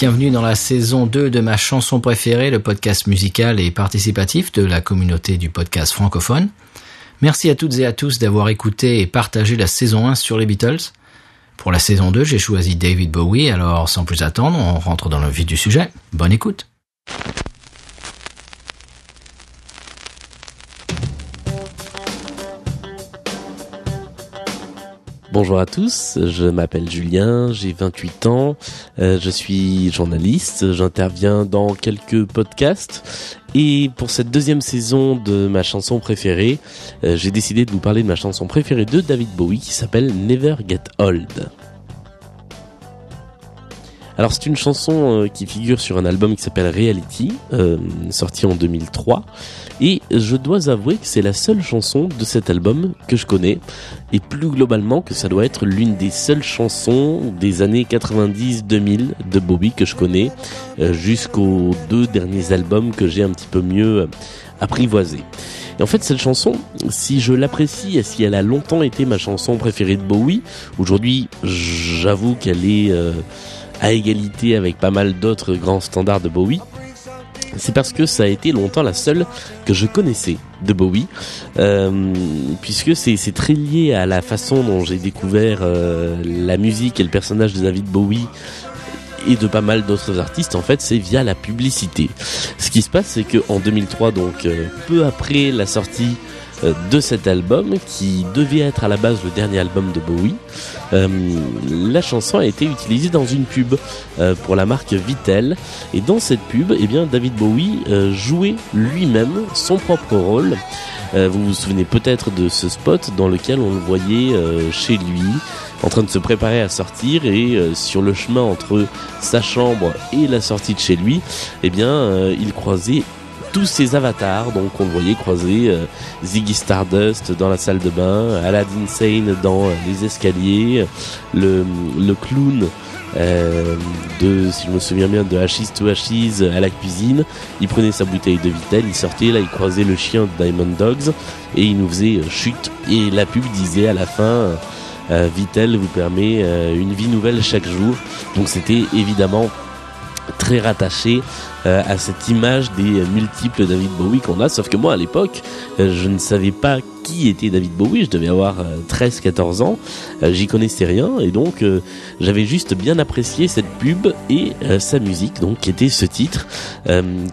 bienvenue dans la saison 2 de ma chanson préférée, le podcast musical et participatif de la communauté du podcast francophone. Merci à toutes et à tous d'avoir écouté et partagé la saison 1 sur les Beatles. Pour la saison 2, j'ai choisi David Bowie, alors sans plus attendre, on rentre dans le vif du sujet. Bonne écoute. Bonjour à tous, je m'appelle Julien, j'ai 28 ans, euh, je suis journaliste, j'interviens dans quelques podcasts et pour cette deuxième saison de ma chanson préférée, euh, j'ai décidé de vous parler de ma chanson préférée de David Bowie qui s'appelle Never Get Old. Alors c'est une chanson euh, qui figure sur un album qui s'appelle Reality, sorti en 2003, et je dois avouer que c'est la seule chanson de cet album que je connais. Et plus globalement que ça doit être l'une des seules chansons des années 90-2000 de Bobby que je connais. Euh, jusqu'aux deux derniers albums que j'ai un petit peu mieux euh, apprivoisés. Et en fait, cette chanson, si je l'apprécie et si elle a longtemps été ma chanson préférée de Bowie, aujourd'hui, j'avoue qu'elle est euh, à égalité avec pas mal d'autres grands standards de Bowie c'est parce que ça a été longtemps la seule que je connaissais de Bowie, euh, puisque c'est très lié à la façon dont j'ai découvert euh, la musique et le personnage de David Bowie et de pas mal d'autres artistes en fait c'est via la publicité. Ce qui se passe c'est que en 2003 donc euh, peu après la sortie de cet album qui devait être à la base le dernier album de Bowie. Euh, la chanson a été utilisée dans une pub euh, pour la marque Vittel et dans cette pub, eh bien David Bowie jouait lui-même son propre rôle. vous vous souvenez peut-être de ce spot dans lequel on le voyait chez lui en train de se préparer à sortir et sur le chemin entre sa chambre et la sortie de chez lui, eh bien, il croisait tous ces avatars. Donc on voyait croiser euh, Ziggy Stardust dans la salle de bain, Aladdin Sane dans euh, les escaliers, le, le clown. Euh, de, si je me souviens bien, de Hachis to Hachis à la cuisine. Il prenait sa bouteille de Vitel, il sortait, là il croisait le chien de Diamond Dogs et il nous faisait chute. Et la pub disait à la fin, Vitel vous permet une vie nouvelle chaque jour. Donc c'était évidemment très rattaché euh, à cette image des multiples David Bowie qu'on a. Sauf que moi, à l'époque, euh, je ne savais pas qui était David Bowie? Je devais avoir 13-14 euh, ans. J'y connaissais rien. Et donc, j'avais juste bien apprécié cette pub et sa musique, donc, qui était ce titre,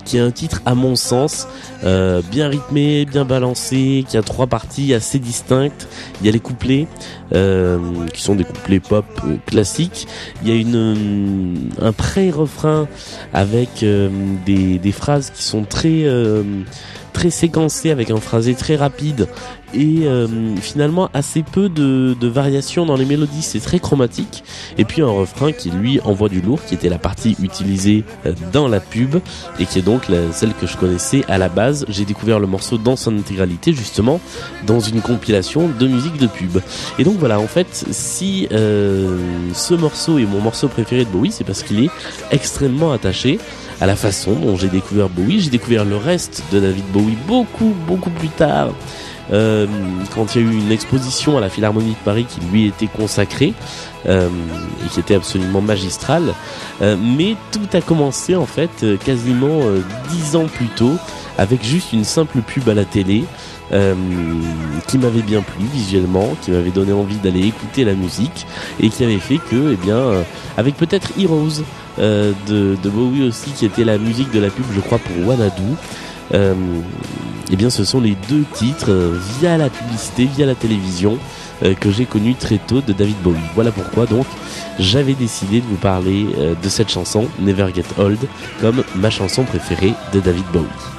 qui est un titre, à mon sens, bien rythmé, bien balancé, qui a trois parties assez distinctes. Il y a les couplets, qui sont des couplets pop classiques. Il y a une, un pré-refrain avec des, phrases qui sont très euh, très séquencées avec un phrasé très rapide et euh, finalement assez peu de, variations dans les mélodies, c'est très chromatique. Et puis un refrain qui lui envoie du lourd, qui était la partie utilisée euh, dans la pub et qui est donc celle que je connaissais à la base. J'ai découvert le morceau dans son intégralité justement dans une compilation de musique de pub. Et donc voilà, en fait, si euh, ce morceau est mon morceau préféré de Bowie, c'est parce qu'il est extrêmement attaché à la façon dont j'ai découvert Bowie. J'ai découvert le reste de David Bowie beaucoup, beaucoup plus tard. Euh, quand il y a eu une exposition à la Philharmonie de Paris qui lui était consacrée euh, et qui était absolument magistrale. Euh, mais tout a commencé en fait quasiment dix ans plus tôt avec juste une simple pub à la télé. Qui m'avait bien plu visuellement, qui m'avait donné envie d'aller écouter la musique et qui avait fait que, eh bien, avec peut-être Heroes de, de, Bowie aussi, qui était la musique de la pub, je crois, pour Wanadu, euh, eh bien ce sont les deux titres euh, via la publicité, via la télévision euh, que j'ai connu très tôt de David Bowie. Voilà pourquoi donc j'avais décidé de vous parler de cette chanson Never Get Old comme ma chanson préférée de David Bowie.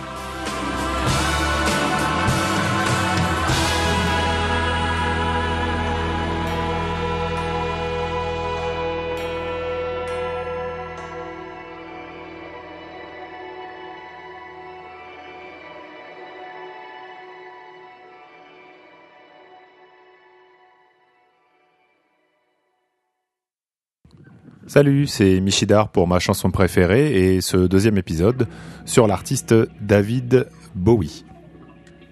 Salut, c'est Michidar pour ma chanson préférée et ce deuxième épisode sur l'artiste David Bowie.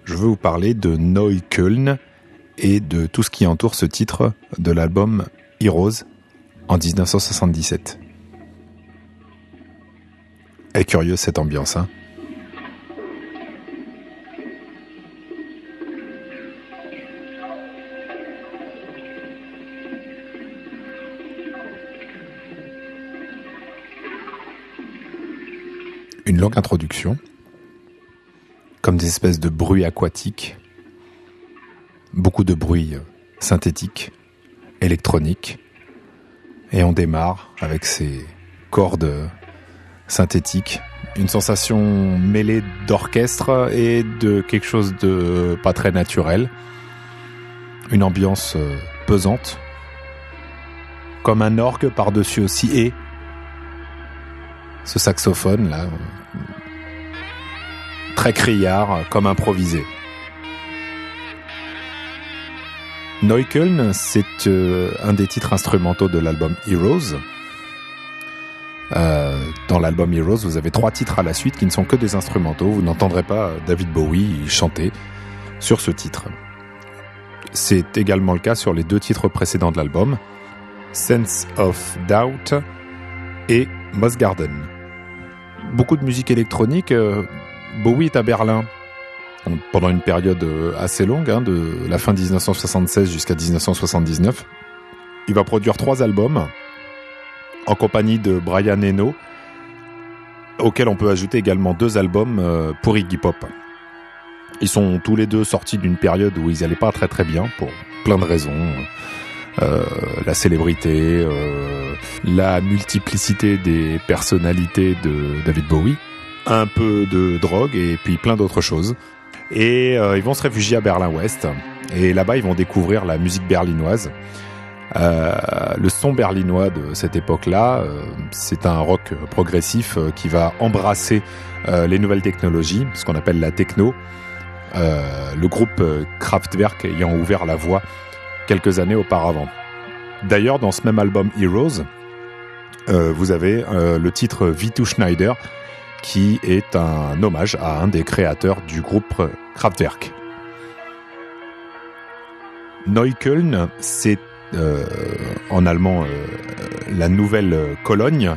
Je veux vous parler de Neukölln et de tout ce qui entoure ce titre de l'album Heroes en 1977. Elle est curieuse cette ambiance, hein? Une longue introduction, comme des espèces de bruits aquatiques, beaucoup de bruits synthétiques, électroniques, et on démarre avec ces cordes synthétiques, une sensation mêlée d'orchestre et de quelque chose de pas très naturel, une ambiance euh, pesante, comme un orgue par-dessus aussi, et ce saxophone là, très criard, comme improvisé. Neukölln, c'est euh, un des titres instrumentaux de l'album Heroes. Euh, dans l'album Heroes, vous avez trois titres à la suite qui ne sont que des instrumentaux. Vous n'entendrez pas David Bowie chanter sur ce titre. C'est également le cas sur les deux titres précédents de l'album, Sense of Doubt et Moss Garden. Beaucoup de musique électronique. Euh, Bowie est à Berlin pendant une période euh, assez longue, hein, de la fin 1976 jusqu'à 1979. Il va produire trois albums en compagnie de Brian Eno, auxquels on peut ajouter également deux albums euh, pour Iggy Pop. Ils sont tous les deux sortis d'une période où ils n'allaient pas très très bien pour plein de raisons. Euh, la célébrité, la multiplicité des personnalités de David Bowie, un peu de drogue et puis plein d'autres choses et euh, ils vont se réfugier à Berlin-Ouest. Et là-bas, ils vont découvrir la musique berlinoise. Euh, le son berlinois de cette époque-là, euh, c'est un rock progressif qui va embrasser les nouvelles technologies, ce qu'on appelle la techno. le groupe Kraftwerk ayant ouvert la voie quelques années auparavant. D'ailleurs, dans ce même album Heroes, vous avez le titre V2 Schneider, qui est un hommage à un des créateurs du groupe Kraftwerk. Neukölln, c'est euh, en allemand euh, la nouvelle Cologne.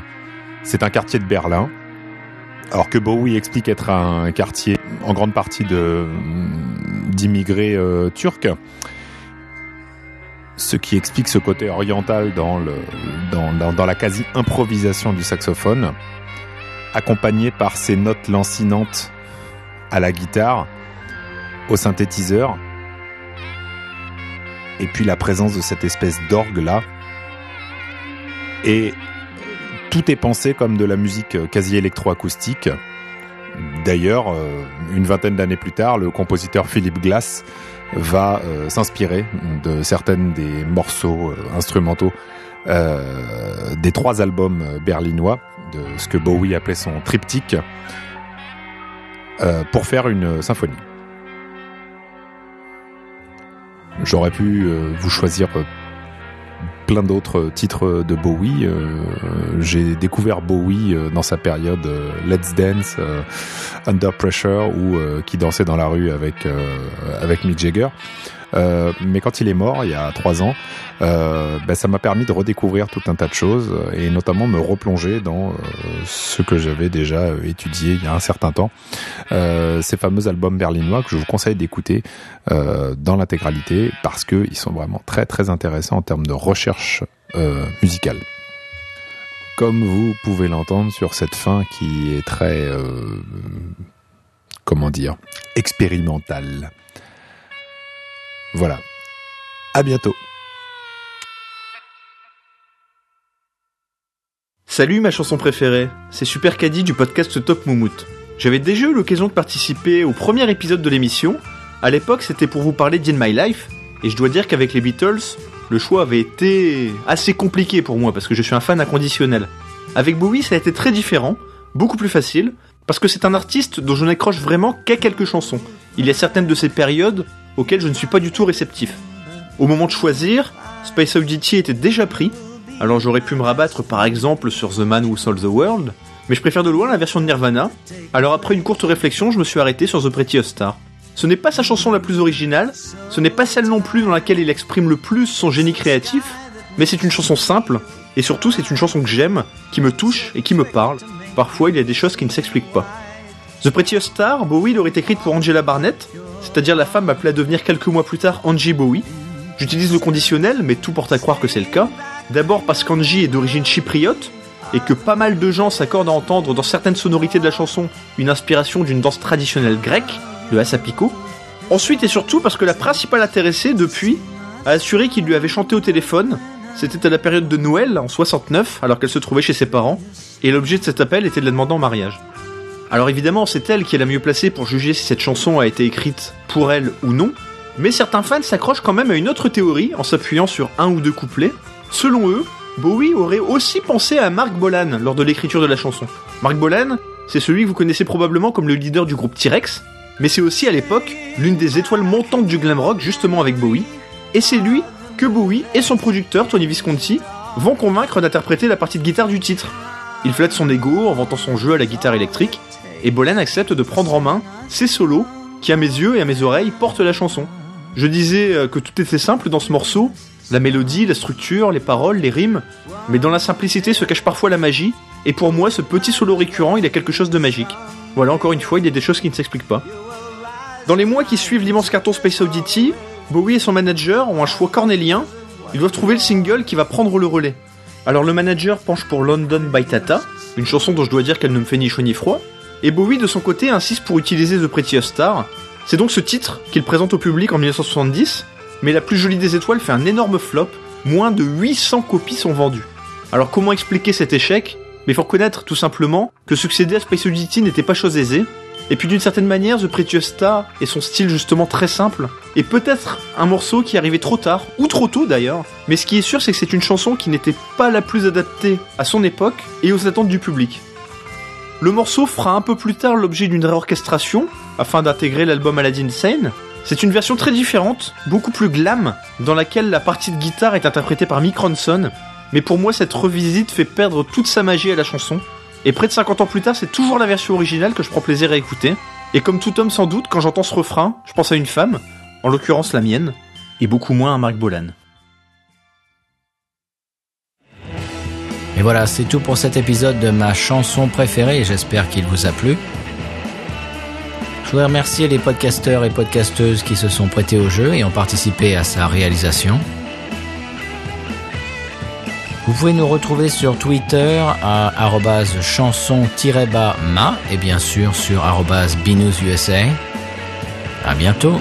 C'est un quartier de Berlin. Alors que Bowie explique être un quartier en grande partie d'immigrés euh, turcs, ce qui explique ce côté oriental dans la quasi-improvisation du saxophone accompagné par ces notes lancinantes à la guitare, au synthétiseur, et puis la présence de cette espèce d'orgue là. Et tout est pensé comme de la musique quasi électroacoustique. D'ailleurs, euh, une vingtaine d'années plus tard, le compositeur Philip Glass va euh, s'inspirer de certaines des morceaux euh, instrumentaux des trois albums berlinois de ce que Bowie appelait son triptyque euh, pour faire une symphonie. J'aurais pu euh, vous choisir euh, plein d'autres titres de Bowie. J'ai découvert Bowie dans sa période Let's Dance, Under Pressure ou qui dansait dans la rue avec avec Mick Jagger. Euh, mais quand il est mort, il y a trois ans, euh, ben, ça m'a permis de redécouvrir tout un tas de choses et notamment me replonger dans euh, ce que j'avais déjà étudié il y a un certain temps. ces fameux albums berlinois que je vous conseille d'écouter dans l'intégralité parce qu'ils sont vraiment très très intéressants en termes de recherche musicale comme vous pouvez l'entendre sur cette fin qui est très, euh, comment dire, expérimentale. Voilà. À bientôt. Salut ma chanson préférée, c'est Super Caddy du podcast Top Moumout. J'avais déjà eu l'occasion de participer au premier épisode de l'émission. À l'époque, c'était pour vous parler d'In My Life, et je dois dire qu'avec les Beatles, le choix avait été assez compliqué pour moi parce que je suis un fan inconditionnel. Avec Bowie, ça a été très différent, beaucoup plus facile, parce que c'est un artiste dont je n'accroche vraiment qu'à quelques chansons. Il y a certaines de ces périodes auquel je ne suis pas du tout réceptif. Au moment de choisir, Space Oddity était déjà pris, alors j'aurais pu me rabattre par exemple sur The Man Who Sold the World, mais je préfère de loin la version de Nirvana, alors après une courte réflexion, je me suis arrêté sur The Pretty Star. Ce n'est pas sa chanson la plus originale, ce n'est pas celle non plus dans laquelle il exprime le plus son génie créatif, mais c'est une chanson simple, et surtout c'est une chanson que j'aime, qui me touche et qui me parle, Parfois, il y a des choses qui ne s'expliquent pas. The Prettiest Star, Bowie l'aurait écrite pour Angela Barnett, c'est-à-dire la femme appelée à devenir quelques mois plus tard Angie Bowie. J'utilise le conditionnel, mais tout porte à croire que c'est le cas. D'abord parce qu'Angie est d'origine chypriote, et que pas mal de gens s'accordent à entendre dans certaines sonorités de la chanson une inspiration d'une danse traditionnelle grecque, le Asapiko. Ensuite et surtout parce que la principale intéressée, depuis, a assuré qu'il lui avait chanté au téléphone. C'était à la période de Noël, en 69, alors qu'elle se trouvait chez ses parents, et l'objet de cet appel était de la demander en mariage. Alors évidemment, c'est elle qui est la mieux placée pour juger si cette chanson a été écrite pour elle ou non, mais certains fans s'accrochent quand même à une autre théorie en s'appuyant sur un ou deux couplets. Selon eux, Bowie aurait aussi pensé à Mark Bolan lors de l'écriture de la chanson. Mark Bolan, c'est celui que vous connaissez probablement comme le leader du groupe T-Rex, mais c'est aussi à l'époque l'une des étoiles montantes du glam rock justement avec Bowie, et c'est lui que Bowie et son producteur Tony Visconti vont convaincre d'interpréter la partie de guitare du titre. Il flatte son ego en vantant son jeu à la guitare électrique, et Bolan accepte de prendre en main ses solos qui à mes yeux et à mes oreilles portent la chanson. Je disais euh, que tout était simple dans ce morceau, la mélodie, la structure, les paroles, les rimes, mais dans la simplicité se cache parfois la magie, et pour moi ce petit solo récurrent il a quelque chose de magique. Voilà encore une fois il y a des choses qui ne s'expliquent pas. Dans les mois qui suivent l'immense carton Space Oddity, Bowie et son manager ont un choix cornélien, ils doivent trouver le single qui va prendre le relais. Alors le manager penche pour London by Tata, une chanson dont je dois dire qu'elle ne me fait ni chaud ni froid, et Bowie, de son côté, insiste pour utiliser The Prettiest Star. C'est donc ce titre qu'il présente au public en 1970, mais la plus jolie des étoiles fait un énorme flop, moins de 800 copies sont vendues. Alors comment expliquer cet échec? Mais faut reconnaître tout simplement que succéder à Space Oddity n'était pas chose aisée, et puis d'une certaine manière, The Prettiest Star et son style justement très simple, est peut-être un morceau qui arrivait trop tard, ou trop tôt d'ailleurs, mais ce qui est sûr c'est que c'est une chanson qui n'était pas la plus adaptée à son époque et aux attentes du public. Le morceau fera un peu plus tard l'objet d'une réorchestration, afin d'intégrer l'album Aladdin Sane. C'est une version très différente, beaucoup plus glam, dans laquelle la partie de guitare est interprétée par Mick Ronson, mais pour moi cette revisite fait perdre toute sa magie à la chanson, et près de 50 ans plus tard c'est toujours la version originale que je prends plaisir à écouter, et comme tout homme sans doute, quand j'entends ce refrain, je pense à une femme, en l'occurrence la mienne, et beaucoup moins à Mark Bolan. Et voilà, c'est tout pour cet épisode de ma chanson préférée j'espère qu'il vous a plu. Je voudrais remercier les podcasteurs et podcasteuses qui se sont prêtés au jeu et ont participé à sa réalisation. Vous pouvez nous retrouver sur Twitter à chanson-ma et bien sûr sur binoususa. À bientôt!